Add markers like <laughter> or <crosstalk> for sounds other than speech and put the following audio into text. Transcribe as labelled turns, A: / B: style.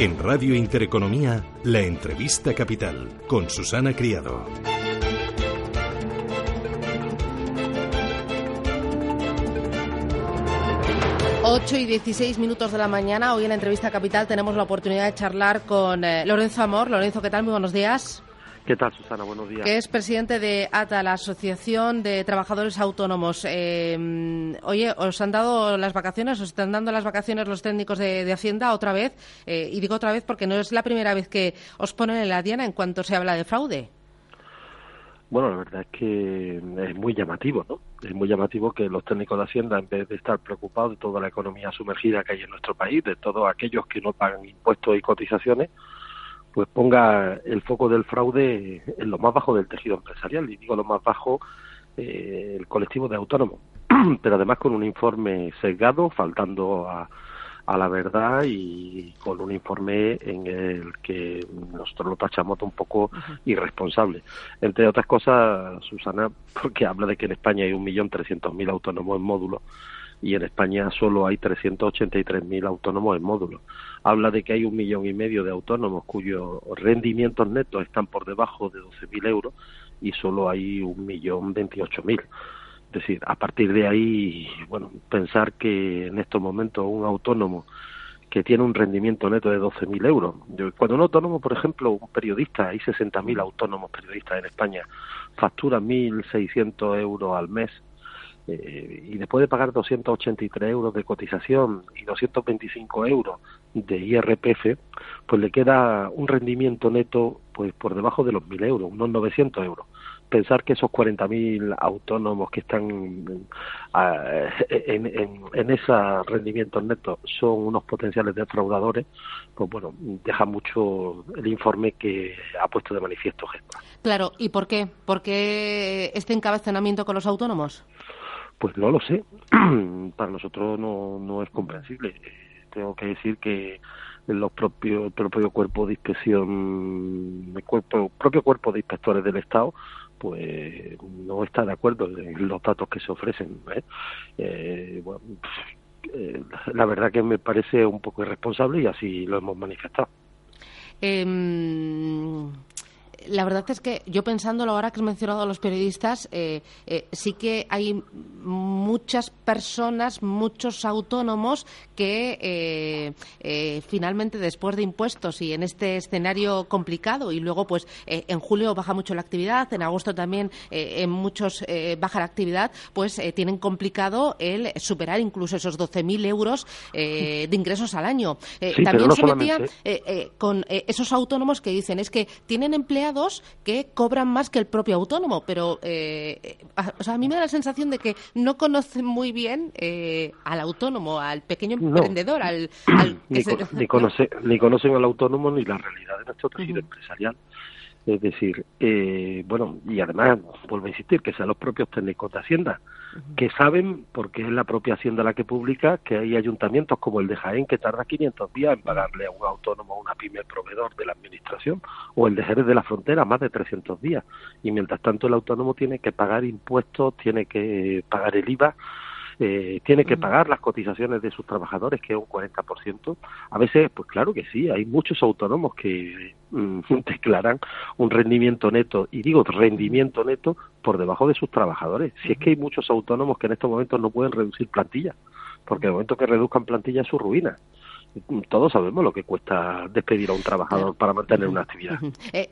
A: En Radio Intereconomía, la entrevista capital con Susana Criado.
B: Ocho y 16 minutos de la mañana. Hoy en la entrevista capital tenemos la oportunidad de charlar con eh, Lorenzo Amor. Lorenzo, ¿qué tal? Muy buenos días.
C: ¿Qué tal, Susana? Buenos días.
B: Que es presidente de ATA, la Asociación de Trabajadores Autónomos. Eh, oye, ¿os han dado las vacaciones? ¿Os están dando las vacaciones los técnicos de, Hacienda otra vez? Eh, y digo otra vez porque no es la primera vez que os ponen en la diana en cuanto se habla de fraude.
C: Bueno, la verdad es que es muy llamativo, ¿no? Es muy llamativo que los técnicos de Hacienda, en vez de estar preocupados de toda la economía sumergida que hay en nuestro país, de todos aquellos que no pagan impuestos y cotizaciones, pues ponga el foco del fraude en lo más bajo del tejido empresarial y digo lo más bajo eh, el colectivo de autónomos. <clears throat> Pero además con un informe sesgado faltando a, a la verdad y con un informe en el que nosotros lo tachamos un poco irresponsable. Entre otras cosas Susana <laughs> porque habla de que en España hay un millón trescientos mil autónomos en módulos y en España solo hay 383.000 autónomos en módulos. Habla de que hay un millón y medio de autónomos cuyos rendimientos netos están por debajo de 12.000 euros y solo hay un millón veintiocho mil. Es decir, a partir de ahí, bueno, pensar que en estos momentos un autónomo que tiene un rendimiento neto de 12.000 euros. Cuando un autónomo, por ejemplo, un periodista, hay 60.000 autónomos periodistas en España, factura 1.600 euros al mes, eh, y después de pagar 283 euros de cotización y 225 euros de IRPF, pues le queda un rendimiento neto pues por debajo de los 1.000 euros, unos 900 euros. Pensar que esos 40.000 autónomos que están en, en, en esos rendimientos netos son unos potenciales defraudadores, pues bueno, deja mucho el informe que ha puesto de manifiesto GESPA.
B: Claro, ¿y por qué? ¿Por qué este encabezonamiento con los autónomos?
C: Pues no lo sé. <clears throat> Para nosotros no, no es comprensible. Tengo que decir que los propios, el propio cuerpo de inspección, el cuerpo, propio cuerpo de inspectores del Estado, pues no está de acuerdo en los datos que se ofrecen. ¿eh? Eh, bueno, eh, la verdad que me parece un poco irresponsable y así lo hemos manifestado.
B: La verdad es que yo pensándolo ahora que has mencionado a los periodistas, eh, eh, sí que hay muchas personas, muchos autónomos que eh, finalmente después de impuestos y en este escenario complicado y luego pues en julio baja mucho la actividad, en agosto también en muchos baja la actividad, pues tienen complicado el superar incluso esos 12.000 euros de ingresos al año. también se metía con esos autónomos que dicen es que tienen empleados que cobran más que el propio autónomo, pero eh, a, o sea, a mí me da la sensación de que no conocen muy bien eh, al autónomo, al pequeño emprendedor, al, <clears throat>
C: ni, ni, conocen al autónomo ni la realidad de nuestro tejido empresarial. Es decir, eh, bueno, y además, vuelvo a insistir, que sean los propios técnicos de Hacienda, que saben, porque es la propia Hacienda la que publica, que hay ayuntamientos como el de Jaén que tarda 500 días en pagarle a un autónomo o una pyme proveedor de la administración, o el de Jerez de la Frontera más de 300 días. Y mientras tanto el autónomo tiene que pagar impuestos, tiene que pagar el IVA, eh, tiene que pagar las cotizaciones de sus trabajadores, que es un 40%. A veces, pues claro que sí, hay muchos autónomos que <laughs> declaran un rendimiento neto, y digo rendimiento neto, por debajo de sus trabajadores. Si es que hay muchos autónomos que en estos momentos no pueden reducir plantilla, porque el momento que reduzcan plantilla es su ruina todos sabemos lo que cuesta despedir a un trabajador para mantener una actividad. <laughs>
B: Eh,